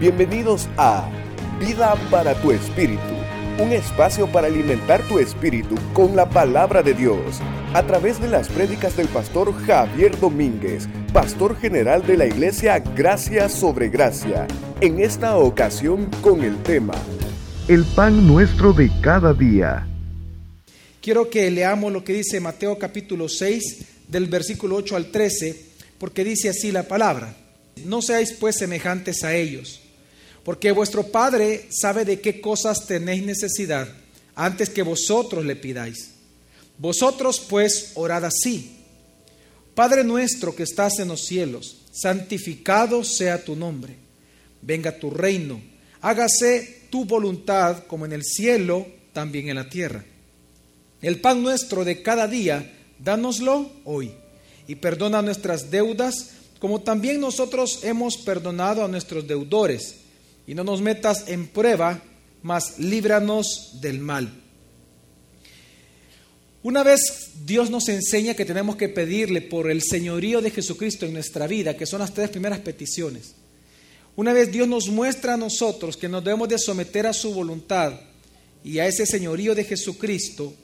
Bienvenidos a Vida para tu Espíritu, un espacio para alimentar tu espíritu con la palabra de Dios, a través de las prédicas del pastor Javier Domínguez, pastor general de la iglesia Gracia sobre Gracia, en esta ocasión con el tema, El pan nuestro de cada día. Quiero que leamos lo que dice Mateo capítulo 6, del versículo 8 al 13, porque dice así la palabra. No seáis pues semejantes a ellos porque vuestro Padre sabe de qué cosas tenéis necesidad antes que vosotros le pidáis. Vosotros pues orad así. Padre nuestro que estás en los cielos, santificado sea tu nombre. Venga tu reino. Hágase tu voluntad como en el cielo, también en la tierra. El pan nuestro de cada día, dánoslo hoy. Y perdona nuestras deudas, como también nosotros hemos perdonado a nuestros deudores y no nos metas en prueba, mas líbranos del mal. Una vez Dios nos enseña que tenemos que pedirle por el señorío de Jesucristo en nuestra vida, que son las tres primeras peticiones. Una vez Dios nos muestra a nosotros que nos debemos de someter a su voluntad y a ese señorío de Jesucristo,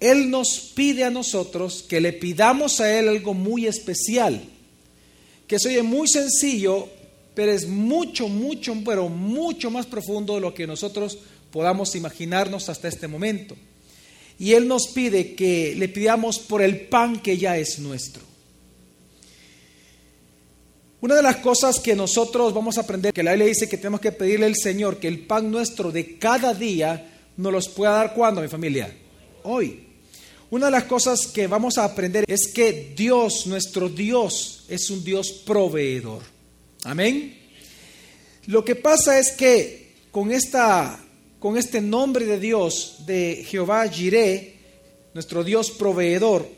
Él nos pide a nosotros que le pidamos a Él algo muy especial, que se muy sencillo, pero es mucho, mucho, pero mucho más profundo de lo que nosotros podamos imaginarnos hasta este momento. Y Él nos pide que le pidamos por el pan que ya es nuestro. Una de las cosas que nosotros vamos a aprender, que la Biblia dice que tenemos que pedirle al Señor que el pan nuestro de cada día nos los pueda dar cuando, mi familia? Hoy. Una de las cosas que vamos a aprender es que Dios, nuestro Dios, es un Dios proveedor. Amén. Lo que pasa es que con, esta, con este nombre de Dios, de Jehová Jireh, nuestro Dios proveedor,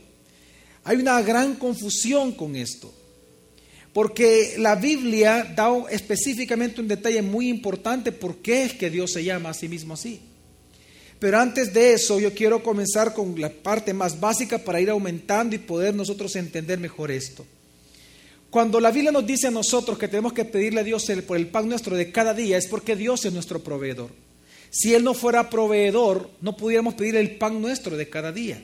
hay una gran confusión con esto. Porque la Biblia da específicamente un detalle muy importante por qué es que Dios se llama a sí mismo así. Pero antes de eso, yo quiero comenzar con la parte más básica para ir aumentando y poder nosotros entender mejor esto. Cuando la Biblia nos dice a nosotros que tenemos que pedirle a Dios por el pan nuestro de cada día, es porque Dios es nuestro proveedor. Si Él no fuera proveedor, no pudiéramos pedir el pan nuestro de cada día.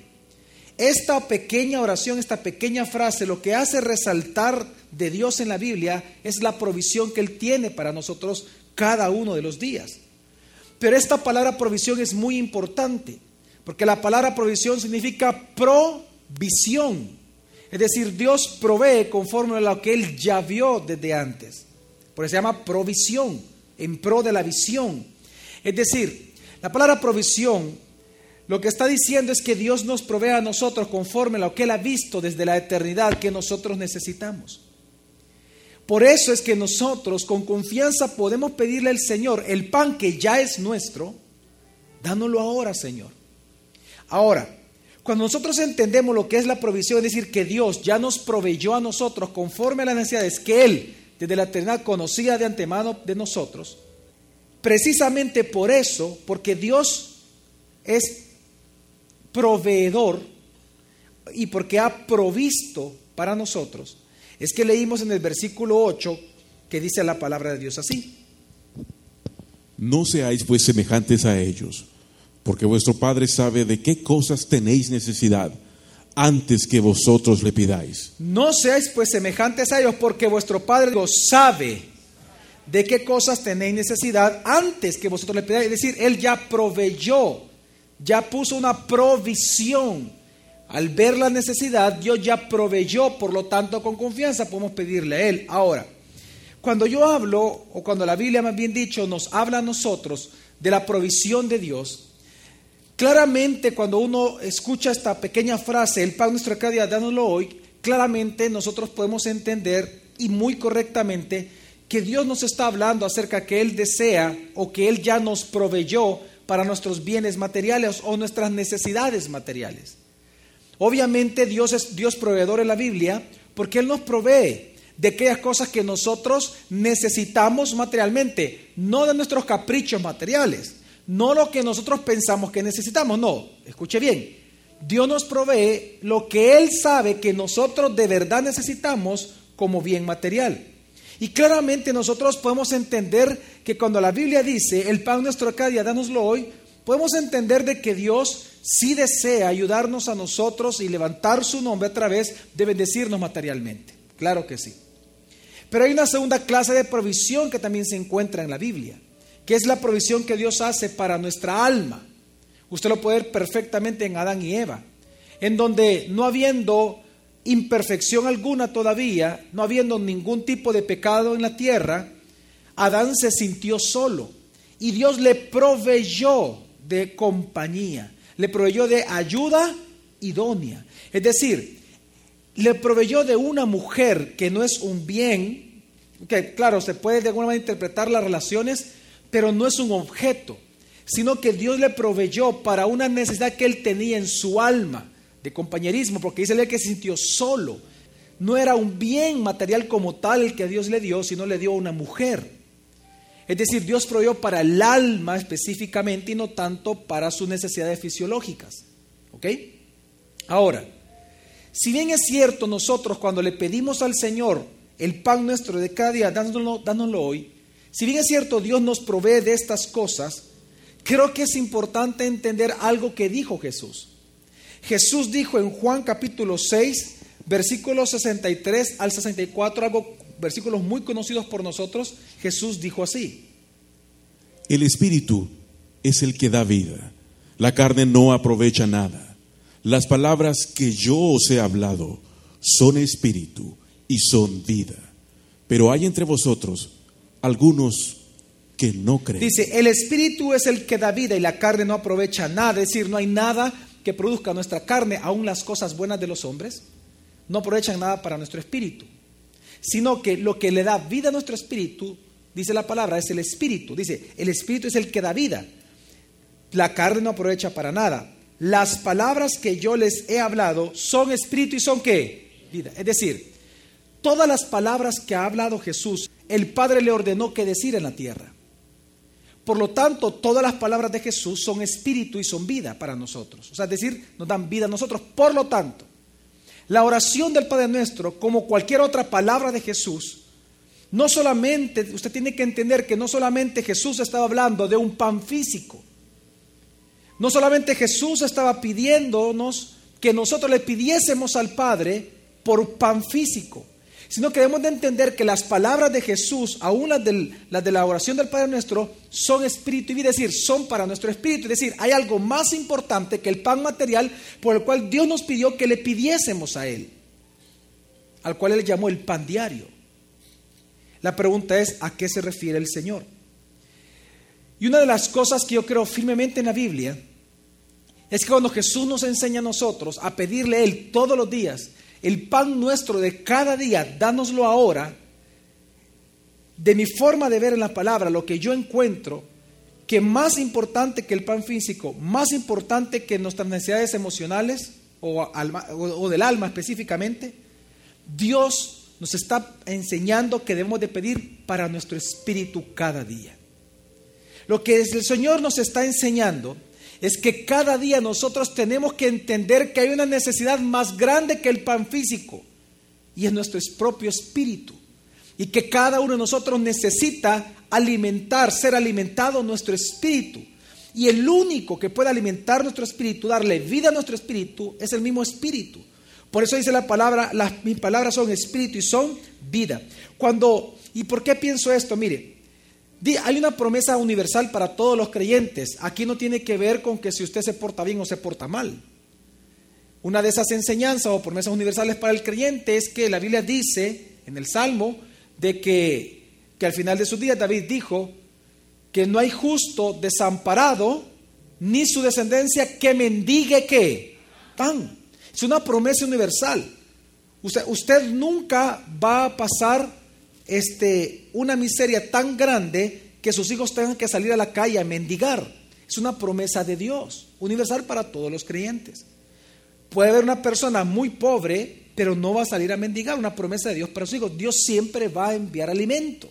Esta pequeña oración, esta pequeña frase, lo que hace resaltar de Dios en la Biblia es la provisión que Él tiene para nosotros cada uno de los días. Pero esta palabra provisión es muy importante, porque la palabra provisión significa provisión. Es decir, Dios provee conforme a lo que Él ya vio desde antes. Por eso se llama provisión, en pro de la visión. Es decir, la palabra provisión lo que está diciendo es que Dios nos provee a nosotros conforme a lo que Él ha visto desde la eternidad que nosotros necesitamos. Por eso es que nosotros con confianza podemos pedirle al Señor el pan que ya es nuestro, dándolo ahora, Señor. Ahora, cuando nosotros entendemos lo que es la provisión, es decir, que Dios ya nos proveyó a nosotros conforme a las necesidades que Él desde la eternidad conocía de antemano de nosotros, precisamente por eso, porque Dios es proveedor y porque ha provisto para nosotros, es que leímos en el versículo 8 que dice la palabra de Dios así. No seáis pues semejantes a ellos porque vuestro Padre sabe de qué cosas tenéis necesidad antes que vosotros le pidáis. No seáis pues semejantes a ellos, porque vuestro Padre sabe de qué cosas tenéis necesidad antes que vosotros le pidáis. Es decir, Él ya proveyó, ya puso una provisión. Al ver la necesidad, Dios ya proveyó, por lo tanto, con confianza podemos pedirle a Él. Ahora, cuando yo hablo, o cuando la Biblia más bien dicho nos habla a nosotros de la provisión de Dios, Claramente cuando uno escucha esta pequeña frase, el pan nuestro cada día, dándolo hoy, claramente nosotros podemos entender y muy correctamente que Dios nos está hablando acerca que Él desea o que Él ya nos proveyó para nuestros bienes materiales o nuestras necesidades materiales. Obviamente Dios es Dios proveedor en la Biblia porque Él nos provee de aquellas cosas que nosotros necesitamos materialmente, no de nuestros caprichos materiales no lo que nosotros pensamos que necesitamos, no, escuche bien, Dios nos provee lo que Él sabe que nosotros de verdad necesitamos como bien material. Y claramente nosotros podemos entender que cuando la Biblia dice, el pan nuestro cada día, dánoslo hoy, podemos entender de que Dios sí desea ayudarnos a nosotros y levantar su nombre a través de bendecirnos materialmente. Claro que sí. Pero hay una segunda clase de provisión que también se encuentra en la Biblia, que es la provisión que Dios hace para nuestra alma. Usted lo puede ver perfectamente en Adán y Eva, en donde no habiendo imperfección alguna todavía, no habiendo ningún tipo de pecado en la tierra, Adán se sintió solo y Dios le proveyó de compañía, le proveyó de ayuda idónea. Es decir, le proveyó de una mujer que no es un bien, que claro, se puede de alguna manera interpretar las relaciones, pero no es un objeto, sino que Dios le proveyó para una necesidad que él tenía en su alma de compañerismo, porque dice él que se sintió solo. No era un bien material como tal el que Dios le dio, sino le dio a una mujer. Es decir, Dios proveyó para el alma específicamente y no tanto para sus necesidades fisiológicas. ¿Ok? Ahora, si bien es cierto nosotros cuando le pedimos al Señor el pan nuestro de cada día, dándolo, dándolo hoy, si bien es cierto Dios nos provee de estas cosas, creo que es importante entender algo que dijo Jesús. Jesús dijo en Juan capítulo 6, versículos 63 al 64, algo, versículos muy conocidos por nosotros, Jesús dijo así. El Espíritu es el que da vida. La carne no aprovecha nada. Las palabras que yo os he hablado son espíritu y son vida. Pero hay entre vosotros algunos que no creen. Dice, el espíritu es el que da vida y la carne no aprovecha nada. Es decir, no hay nada que produzca nuestra carne, aún las cosas buenas de los hombres, no aprovechan nada para nuestro espíritu, sino que lo que le da vida a nuestro espíritu, dice la palabra, es el espíritu. Dice, el espíritu es el que da vida. La carne no aprovecha para nada. Las palabras que yo les he hablado son espíritu y son qué? Vida. Es decir, todas las palabras que ha hablado Jesús, el Padre le ordenó que decir en la tierra. Por lo tanto, todas las palabras de Jesús son espíritu y son vida para nosotros. O sea, es decir, nos dan vida a nosotros. Por lo tanto, la oración del Padre Nuestro, como cualquier otra palabra de Jesús, no solamente, usted tiene que entender que no solamente Jesús estaba hablando de un pan físico, no solamente Jesús estaba pidiéndonos que nosotros le pidiésemos al Padre por pan físico, sino que debemos de entender que las palabras de Jesús, aún las, las de la oración del Padre nuestro, son espíritu y decir, son para nuestro espíritu. Es decir, hay algo más importante que el pan material por el cual Dios nos pidió que le pidiésemos a Él, al cual Él llamó el pan diario. La pregunta es, ¿a qué se refiere el Señor? Y una de las cosas que yo creo firmemente en la Biblia es que cuando Jesús nos enseña a nosotros a pedirle a Él todos los días, el pan nuestro de cada día, dánoslo ahora, de mi forma de ver en la palabra, lo que yo encuentro, que más importante que el pan físico, más importante que nuestras necesidades emocionales o, o del alma específicamente, Dios nos está enseñando que debemos de pedir para nuestro espíritu cada día. Lo que el Señor nos está enseñando es que cada día nosotros tenemos que entender que hay una necesidad más grande que el pan físico y es nuestro propio espíritu. Y que cada uno de nosotros necesita alimentar, ser alimentado nuestro espíritu. Y el único que puede alimentar nuestro espíritu, darle vida a nuestro espíritu, es el mismo espíritu. Por eso dice la palabra, las, mis palabras son espíritu y son vida. Cuando, ¿y por qué pienso esto? Mire, hay una promesa universal para todos los creyentes. Aquí no tiene que ver con que si usted se porta bien o se porta mal. Una de esas enseñanzas o promesas universales para el creyente es que la Biblia dice en el Salmo de que, que al final de sus días David dijo que no hay justo desamparado ni su descendencia que mendigue qué? Pan. Es una promesa universal. Usted, usted nunca va a pasar este, una miseria tan grande que sus hijos tengan que salir a la calle a mendigar. Es una promesa de Dios, universal para todos los creyentes. Puede haber una persona muy pobre, pero no va a salir a mendigar, una promesa de Dios para sus hijos. Dios siempre va a enviar alimento.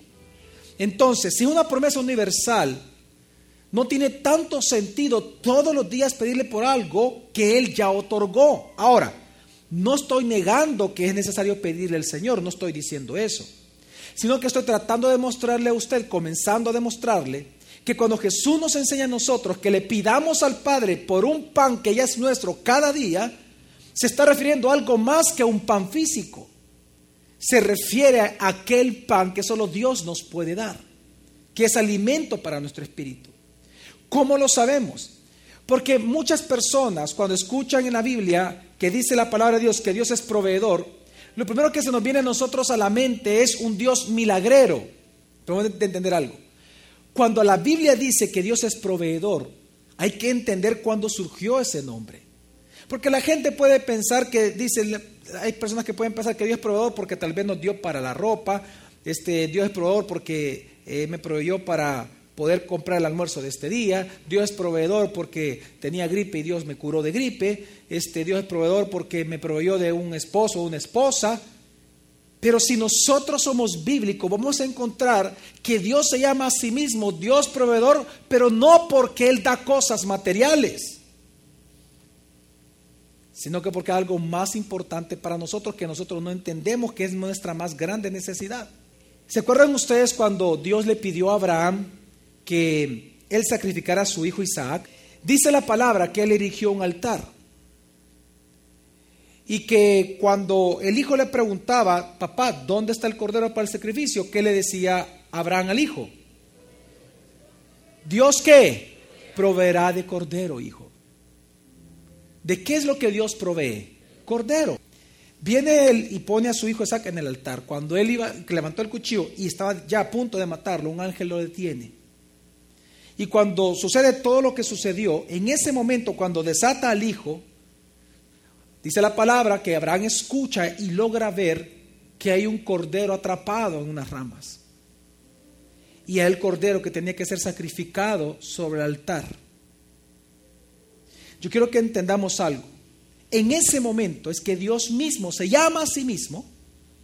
Entonces, si una promesa universal, no tiene tanto sentido todos los días pedirle por algo que Él ya otorgó. Ahora, no estoy negando que es necesario pedirle al Señor, no estoy diciendo eso. Sino que estoy tratando de mostrarle a usted, comenzando a demostrarle, que cuando Jesús nos enseña a nosotros que le pidamos al Padre por un pan que ya es nuestro cada día, se está refiriendo a algo más que a un pan físico. Se refiere a aquel pan que solo Dios nos puede dar, que es alimento para nuestro espíritu. ¿Cómo lo sabemos? Porque muchas personas cuando escuchan en la Biblia que dice la palabra de Dios que Dios es proveedor, lo primero que se nos viene a nosotros a la mente es un Dios milagrero. Tenemos que entender algo. Cuando la Biblia dice que Dios es proveedor, hay que entender cuándo surgió ese nombre. Porque la gente puede pensar que, dice, hay personas que pueden pensar que Dios es proveedor porque tal vez nos dio para la ropa, este, Dios es proveedor porque eh, me proveyó para poder comprar el almuerzo de este día, Dios es proveedor porque tenía gripe y Dios me curó de gripe, este, Dios es proveedor porque me proveyó de un esposo o una esposa, pero si nosotros somos bíblicos, vamos a encontrar que Dios se llama a sí mismo Dios proveedor, pero no porque Él da cosas materiales, sino que porque hay algo más importante para nosotros que nosotros no entendemos, que es nuestra más grande necesidad. ¿Se acuerdan ustedes cuando Dios le pidió a Abraham que él sacrificara a su hijo Isaac? Dice la palabra que él erigió un altar y que cuando el hijo le preguntaba, papá, ¿dónde está el cordero para el sacrificio? ¿Qué le decía Abraham al hijo? Dios qué? Proveerá de cordero, hijo. ¿De qué es lo que Dios provee? Cordero. Viene él y pone a su hijo Isaac en el altar. Cuando él iba, levantó el cuchillo y estaba ya a punto de matarlo, un ángel lo detiene. Y cuando sucede todo lo que sucedió, en ese momento, cuando desata al hijo, Dice la palabra que Abraham escucha y logra ver que hay un cordero atrapado en unas ramas. Y es el cordero que tenía que ser sacrificado sobre el altar. Yo quiero que entendamos algo. En ese momento es que Dios mismo se llama a sí mismo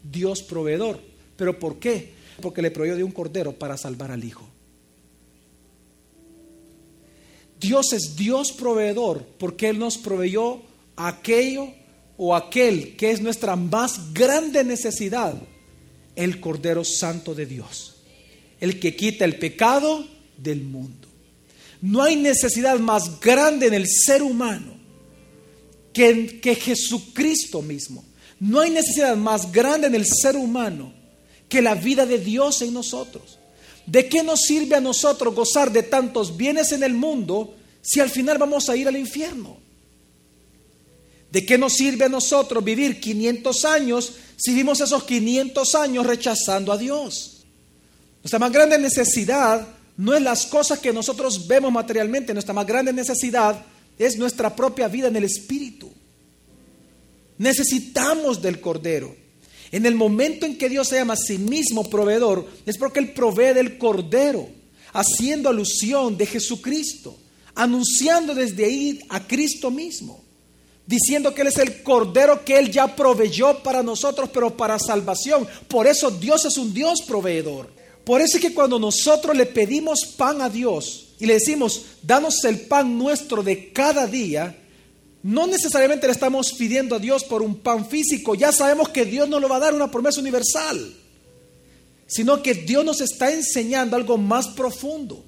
Dios proveedor. ¿Pero por qué? Porque le proveyó de un cordero para salvar al Hijo. Dios es Dios proveedor porque Él nos proveyó aquello o aquel que es nuestra más grande necesidad, el Cordero Santo de Dios, el que quita el pecado del mundo. No hay necesidad más grande en el ser humano que, que Jesucristo mismo. No hay necesidad más grande en el ser humano que la vida de Dios en nosotros. ¿De qué nos sirve a nosotros gozar de tantos bienes en el mundo si al final vamos a ir al infierno? ¿De qué nos sirve a nosotros vivir 500 años si vivimos esos 500 años rechazando a Dios? Nuestra más grande necesidad no es las cosas que nosotros vemos materialmente, nuestra más grande necesidad es nuestra propia vida en el Espíritu. Necesitamos del Cordero. En el momento en que Dios se llama a sí mismo proveedor, es porque Él provee del Cordero, haciendo alusión de Jesucristo, anunciando desde ahí a Cristo mismo diciendo que Él es el Cordero que Él ya proveyó para nosotros, pero para salvación. Por eso Dios es un Dios proveedor. Por eso es que cuando nosotros le pedimos pan a Dios y le decimos, danos el pan nuestro de cada día, no necesariamente le estamos pidiendo a Dios por un pan físico, ya sabemos que Dios nos lo va a dar una promesa universal, sino que Dios nos está enseñando algo más profundo.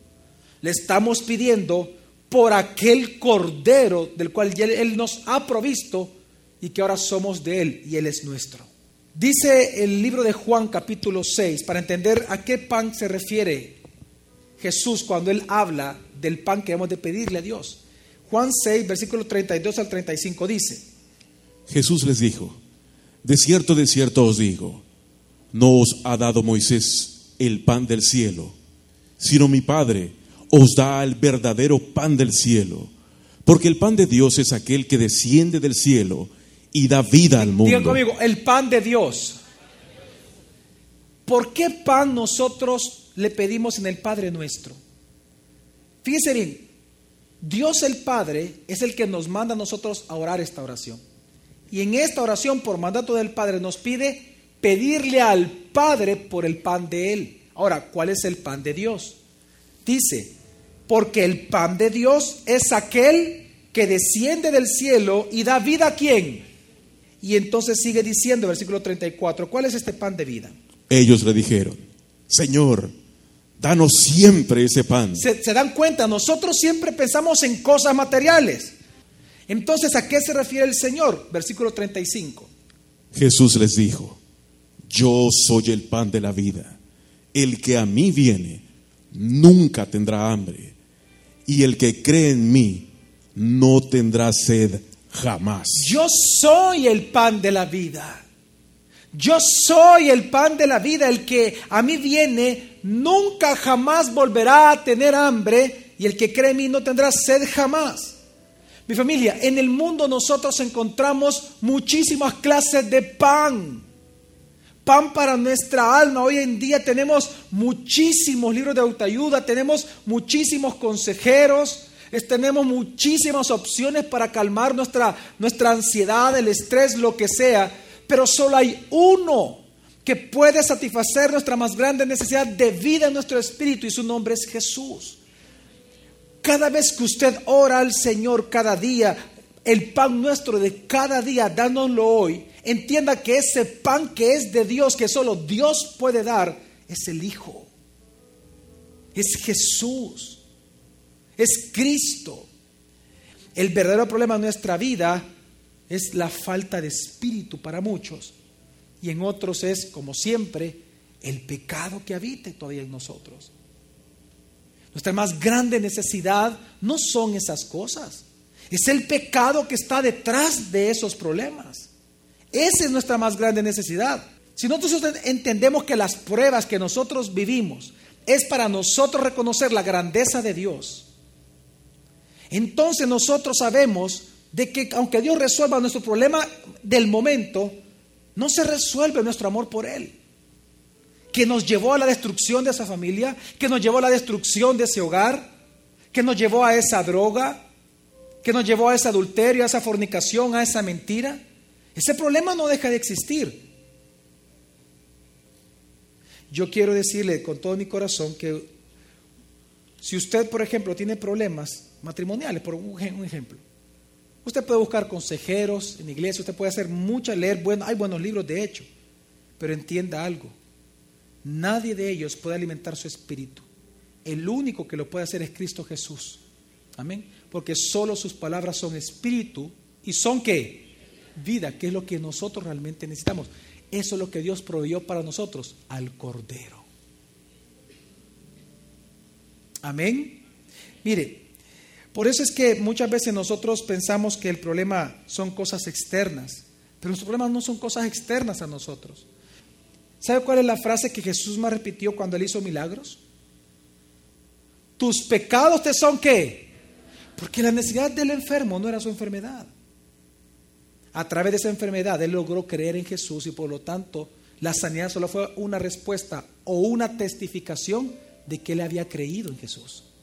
Le estamos pidiendo por aquel cordero del cual Él nos ha provisto y que ahora somos de Él y Él es nuestro. Dice el libro de Juan capítulo 6, para entender a qué pan se refiere Jesús cuando Él habla del pan que hemos de pedirle a Dios. Juan 6, versículo 32 al 35 dice, Jesús les dijo, de cierto, de cierto os digo, no os ha dado Moisés el pan del cielo, sino mi Padre os da el verdadero pan del cielo. Porque el pan de Dios es aquel que desciende del cielo y da vida al mundo. Conmigo, el pan de Dios. ¿Por qué pan nosotros le pedimos en el Padre nuestro? Fíjense bien, Dios el Padre es el que nos manda a nosotros a orar esta oración. Y en esta oración, por mandato del Padre, nos pide pedirle al Padre por el pan de Él. Ahora, ¿cuál es el pan de Dios? Dice, porque el pan de Dios es aquel que desciende del cielo y da vida a quién. Y entonces sigue diciendo, versículo 34, ¿cuál es este pan de vida? Ellos le dijeron, Señor, danos siempre ese pan. Se, se dan cuenta, nosotros siempre pensamos en cosas materiales. Entonces, ¿a qué se refiere el Señor? Versículo 35. Jesús les dijo, yo soy el pan de la vida. El que a mí viene nunca tendrá hambre. Y el que cree en mí no tendrá sed jamás. Yo soy el pan de la vida. Yo soy el pan de la vida. El que a mí viene nunca jamás volverá a tener hambre. Y el que cree en mí no tendrá sed jamás. Mi familia, en el mundo nosotros encontramos muchísimas clases de pan. Pan para nuestra alma. Hoy en día tenemos muchísimos libros de autoayuda, tenemos muchísimos consejeros, tenemos muchísimas opciones para calmar nuestra, nuestra ansiedad, el estrés, lo que sea. Pero solo hay uno que puede satisfacer nuestra más grande necesidad de vida en nuestro espíritu y su nombre es Jesús. Cada vez que usted ora al Señor cada día, el pan nuestro de cada día, dánoslo hoy, entienda que ese pan que es de Dios, que solo Dios puede dar, es el Hijo. Es Jesús. Es Cristo. El verdadero problema de nuestra vida es la falta de espíritu para muchos. Y en otros es, como siempre, el pecado que habite todavía en nosotros. Nuestra más grande necesidad no son esas cosas. Es el pecado que está detrás de esos problemas. Esa es nuestra más grande necesidad. Si nosotros entendemos que las pruebas que nosotros vivimos es para nosotros reconocer la grandeza de Dios, entonces nosotros sabemos de que aunque Dios resuelva nuestro problema del momento, no se resuelve nuestro amor por Él que nos llevó a la destrucción de esa familia, que nos llevó a la destrucción de ese hogar, que nos llevó a esa droga, que nos llevó a ese adulterio, a esa fornicación, a esa mentira. Ese problema no deja de existir. Yo quiero decirle con todo mi corazón que si usted, por ejemplo, tiene problemas matrimoniales, por un ej- un ejemplo, usted puede buscar consejeros en iglesia, usted puede hacer mucha, leer, bueno, hay buenos libros de hecho, pero entienda algo, Nadie de ellos puede alimentar su espíritu. El único que lo puede hacer es Cristo Jesús. Amén. Porque solo sus palabras son espíritu y son qué? Vida, que es lo que nosotros realmente necesitamos. Eso es lo que Dios proveyó para nosotros, al Cordero. Amén. Mire, por eso es que muchas veces nosotros pensamos que el problema son cosas externas, pero los problemas no son cosas externas a nosotros. ¿Sabe cuál es la frase que Jesús más repitió cuando él hizo milagros? Tus pecados te son qué? Porque la necesidad del enfermo no era su enfermedad. A través de esa enfermedad él logró creer en Jesús y por lo tanto la sanidad solo fue una respuesta o una testificación de que él había creído en Jesús.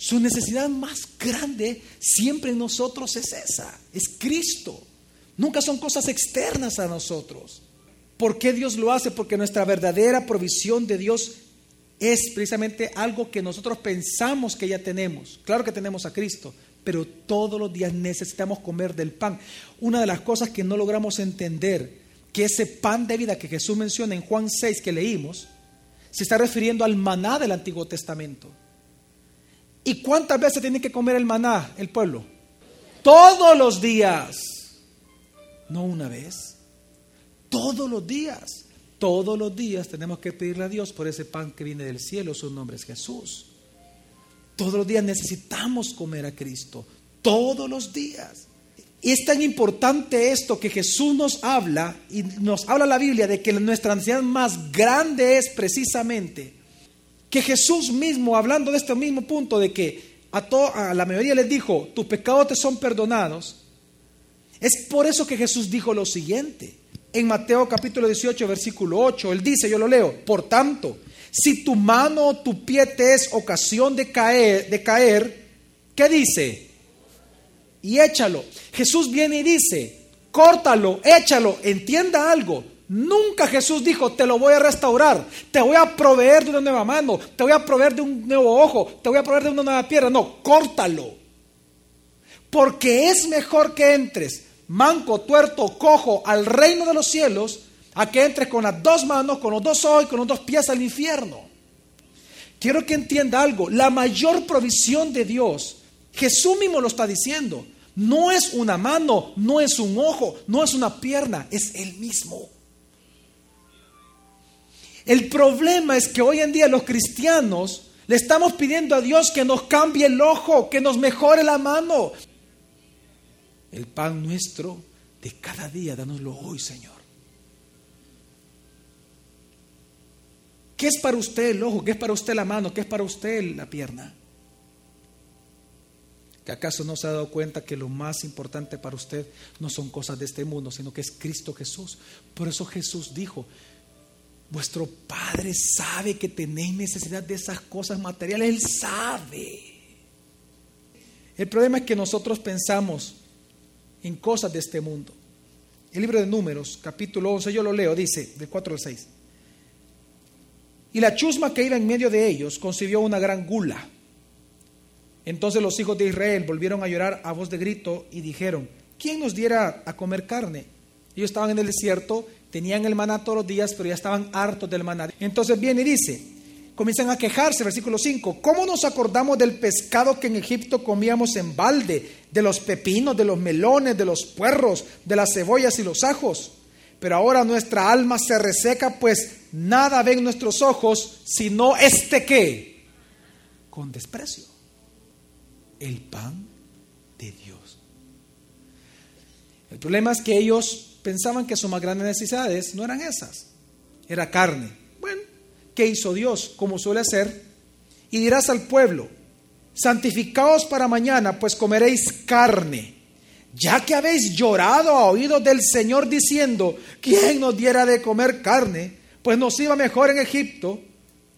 Su necesidad más grande siempre en nosotros es esa, es Cristo. Nunca son cosas externas a nosotros. ¿Por qué Dios lo hace? Porque nuestra verdadera provisión de Dios es precisamente algo que nosotros pensamos que ya tenemos. Claro que tenemos a Cristo, pero todos los días necesitamos comer del pan. Una de las cosas que no logramos entender, que ese pan de vida que Jesús menciona en Juan 6 que leímos, se está refiriendo al maná del Antiguo Testamento. ¿Y cuántas veces tiene que comer el maná el pueblo? Todos los días, no una vez. Todos los días, todos los días tenemos que pedirle a Dios por ese pan que viene del cielo, su nombre es Jesús. Todos los días necesitamos comer a Cristo, todos los días. Y es tan importante esto que Jesús nos habla y nos habla la Biblia de que nuestra ansiedad más grande es precisamente que Jesús mismo, hablando de este mismo punto, de que a, to, a la mayoría les dijo, tus pecados te son perdonados, es por eso que Jesús dijo lo siguiente. En Mateo capítulo 18, versículo 8, él dice, yo lo leo, por tanto, si tu mano o tu pie te es ocasión de caer, de caer, ¿qué dice? Y échalo. Jesús viene y dice, córtalo, échalo, entienda algo. Nunca Jesús dijo, te lo voy a restaurar, te voy a proveer de una nueva mano, te voy a proveer de un nuevo ojo, te voy a proveer de una nueva pierna. No, córtalo. Porque es mejor que entres manco, tuerto, cojo al reino de los cielos a que entres con las dos manos, con los dos ojos y con los dos pies al infierno. Quiero que entienda algo, la mayor provisión de Dios, Jesús mismo lo está diciendo, no es una mano, no es un ojo, no es una pierna, es Él mismo. El problema es que hoy en día los cristianos le estamos pidiendo a Dios que nos cambie el ojo, que nos mejore la mano. El pan nuestro de cada día, danoslo hoy, Señor. ¿Qué es para usted el ojo? ¿Qué es para usted la mano? ¿Qué es para usted la pierna? ¿Que acaso no se ha dado cuenta que lo más importante para usted no son cosas de este mundo, sino que es Cristo Jesús? Por eso Jesús dijo, vuestro Padre sabe que tenéis necesidad de esas cosas materiales, Él sabe. El problema es que nosotros pensamos en cosas de este mundo. El libro de Números, capítulo 11, yo lo leo, dice, del 4 al 6. Y la chusma que iba en medio de ellos concibió una gran gula. Entonces los hijos de Israel volvieron a llorar a voz de grito y dijeron, ¿quién nos diera a comer carne? Ellos estaban en el desierto, tenían el maná todos los días, pero ya estaban hartos del maná. Entonces viene y dice, comienzan a quejarse, versículo 5, ¿cómo nos acordamos del pescado que en Egipto comíamos en balde, de los pepinos, de los melones, de los puerros, de las cebollas y los ajos? Pero ahora nuestra alma se reseca, pues nada ven nuestros ojos, sino este qué, con desprecio, el pan de Dios. El problema es que ellos pensaban que sus más grandes necesidades no eran esas, era carne. Bueno, ¿qué hizo Dios? Como suele hacer, y dirás al pueblo, santificaos para mañana, pues comeréis carne ya que habéis llorado a oídos del Señor diciendo, ¿quién nos diera de comer carne? Pues nos iba mejor en Egipto.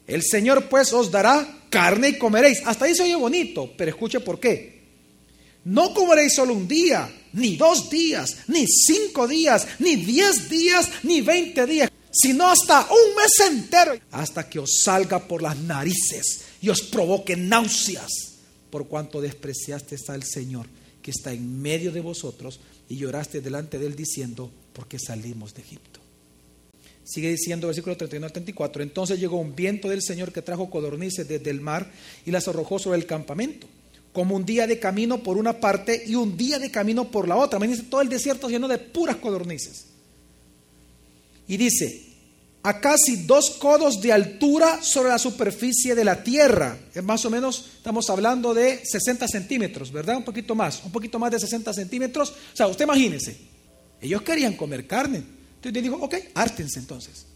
El Señor pues os dará carne y comeréis. Hasta ahí se oye bonito, pero escuche por qué. No comeréis solo un día, ni dos días, ni cinco días, ni diez días, ni veinte días, sino hasta un mes entero, hasta que os salga por las narices y os provoque náuseas, por cuanto despreciaste al Señor que está en medio de vosotros y lloraste delante de él diciendo, porque salimos de Egipto. Sigue diciendo versículo 39 al 34, entonces llegó un viento del Señor que trajo codornices desde el mar y las arrojó sobre el campamento, como un día de camino por una parte y un día de camino por la otra. Dice, todo el desierto lleno de puras codornices. Y dice, a casi dos codos de altura sobre la superficie de la tierra. Es más o menos, estamos hablando de 60 centímetros, ¿verdad? Un poquito más, un poquito más de 60 centímetros. O sea, usted imagínese, ellos querían comer carne. Entonces dijo, ok, hártense entonces.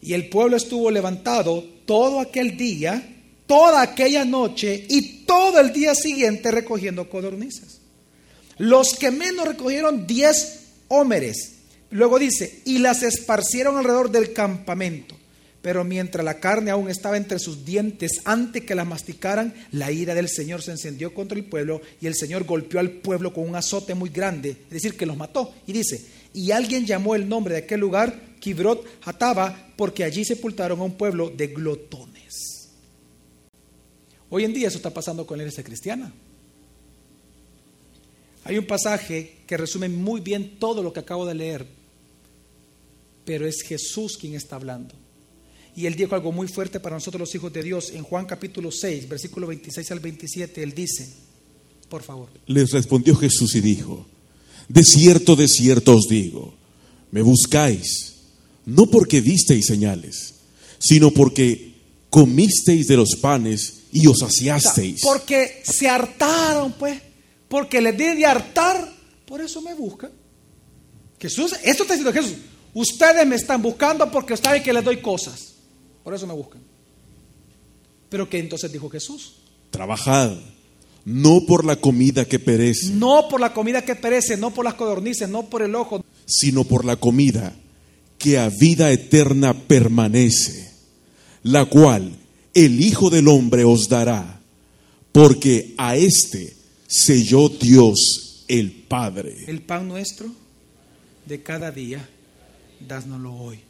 Y el pueblo estuvo levantado todo aquel día, toda aquella noche y todo el día siguiente recogiendo codornices. Los que menos recogieron 10 hómeres Luego dice, y las esparcieron alrededor del campamento. Pero mientras la carne aún estaba entre sus dientes, antes que la masticaran, la ira del Señor se encendió contra el pueblo y el Señor golpeó al pueblo con un azote muy grande, es decir, que los mató. Y dice, y alguien llamó el nombre de aquel lugar Kibrot Hataba, porque allí sepultaron a un pueblo de glotones. Hoy en día eso está pasando con la iglesia cristiana. Hay un pasaje que resume muy bien todo lo que acabo de leer pero es Jesús quien está hablando. Y él dijo algo muy fuerte para nosotros los hijos de Dios en Juan capítulo 6, versículo 26 al 27. Él dice, por favor. Les respondió Jesús y dijo, de cierto, de cierto os digo, me buscáis, no porque visteis señales, sino porque comisteis de los panes y os saciasteis. porque se hartaron, pues, porque les di de hartar, por eso me buscan. Jesús, esto está diciendo Jesús, Ustedes me están buscando porque saben que les doy cosas. Por eso me buscan. Pero ¿qué entonces dijo Jesús? Trabajad, no por la comida que perece. No por la comida que perece, no por las codornices, no por el ojo. Sino por la comida que a vida eterna permanece, la cual el Hijo del Hombre os dará, porque a éste selló Dios el Padre. El pan nuestro de cada día dásnoslo hoy.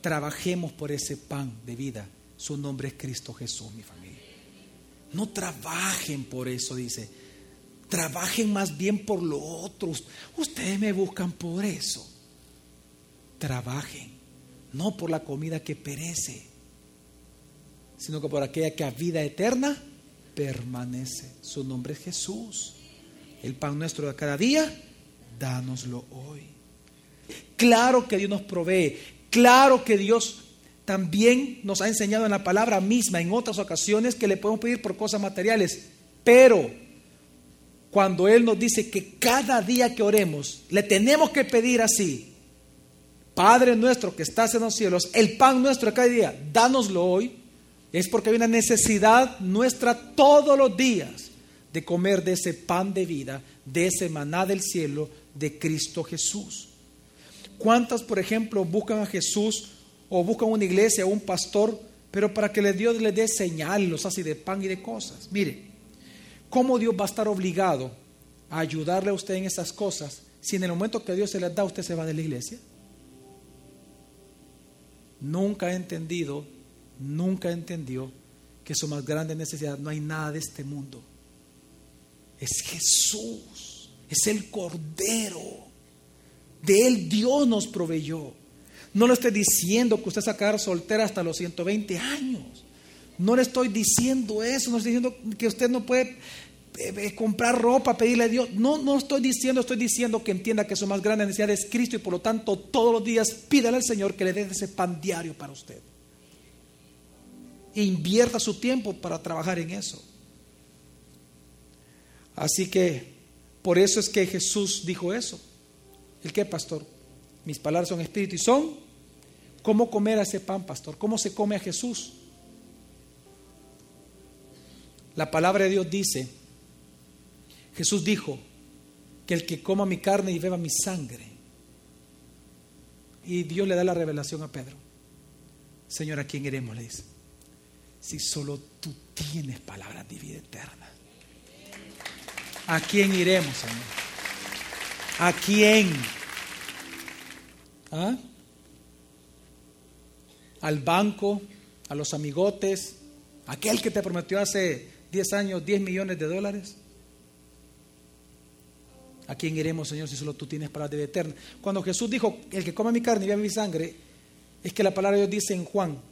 Trabajemos por ese pan de vida. Su nombre es Cristo Jesús, mi familia. No trabajen por eso, dice. Trabajen más bien por lo otro. Ustedes me buscan por eso. trabajen, no por la comida que perece, sino que por aquella que a vida eterna permanece. Su nombre es Jesús. El pan nuestro de cada día, dánoslo hoy. Claro que Dios nos provee, claro que Dios también nos ha enseñado en la palabra misma en otras ocasiones que le podemos pedir por cosas materiales, pero cuando Él nos dice que cada día que oremos le tenemos que pedir así, Padre nuestro que estás en los cielos, el pan nuestro de cada día, dánoslo hoy, es porque hay una necesidad nuestra todos los días de comer de ese pan de vida, de ese maná del cielo, de Cristo Jesús. ¿Cuántas, por ejemplo, buscan a Jesús o buscan una iglesia o un pastor, pero para que Dios les dé señales, los así de pan y de cosas? Mire, ¿cómo Dios va a estar obligado a ayudarle a usted en esas cosas si en el momento que Dios se las da usted se va de la iglesia? Nunca he entendido, nunca entendió que su más grande necesidad no hay nada de este mundo. Es Jesús, es el Cordero. De Él Dios nos proveyó. No le estoy diciendo que usted quedar soltera hasta los 120 años. No le estoy diciendo eso. No estoy diciendo que usted no puede eh, eh, comprar ropa, pedirle a Dios. No, no estoy diciendo, estoy diciendo que entienda que su más grande necesidad es Cristo y por lo tanto todos los días pídale al Señor que le dé ese pan diario para usted. E invierta su tiempo para trabajar en eso. Así que por eso es que Jesús dijo eso. ¿El qué, pastor? Mis palabras son espíritu y son. ¿Cómo comer a ese pan, pastor? ¿Cómo se come a Jesús? La palabra de Dios dice, Jesús dijo, que el que coma mi carne y beba mi sangre. Y Dios le da la revelación a Pedro. Señor, ¿a quién iremos? Le dice. Si solo tú tienes palabras de vida eterna. ¿A quién iremos, Señor? ¿A quién? ¿Ah? Al banco, a los amigotes, aquel que te prometió hace 10 años 10 millones de dólares. ¿A quién iremos, Señor, si solo tú tienes palabra de vida eterna? Cuando Jesús dijo, el que come mi carne y bebe mi sangre, es que la palabra de Dios dice en Juan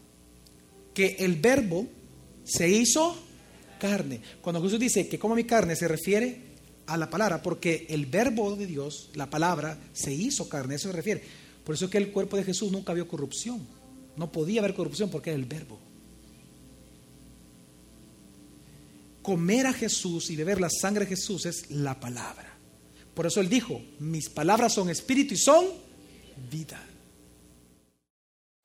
que el verbo se hizo carne. Cuando Jesús dice que come mi carne, se refiere a la palabra, porque el verbo de Dios, la palabra, se hizo carne, eso se refiere. Por eso es que el cuerpo de Jesús nunca vio corrupción. No podía haber corrupción porque era el verbo. Comer a Jesús y beber la sangre de Jesús es la palabra. Por eso él dijo, mis palabras son espíritu y son vida.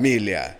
familia.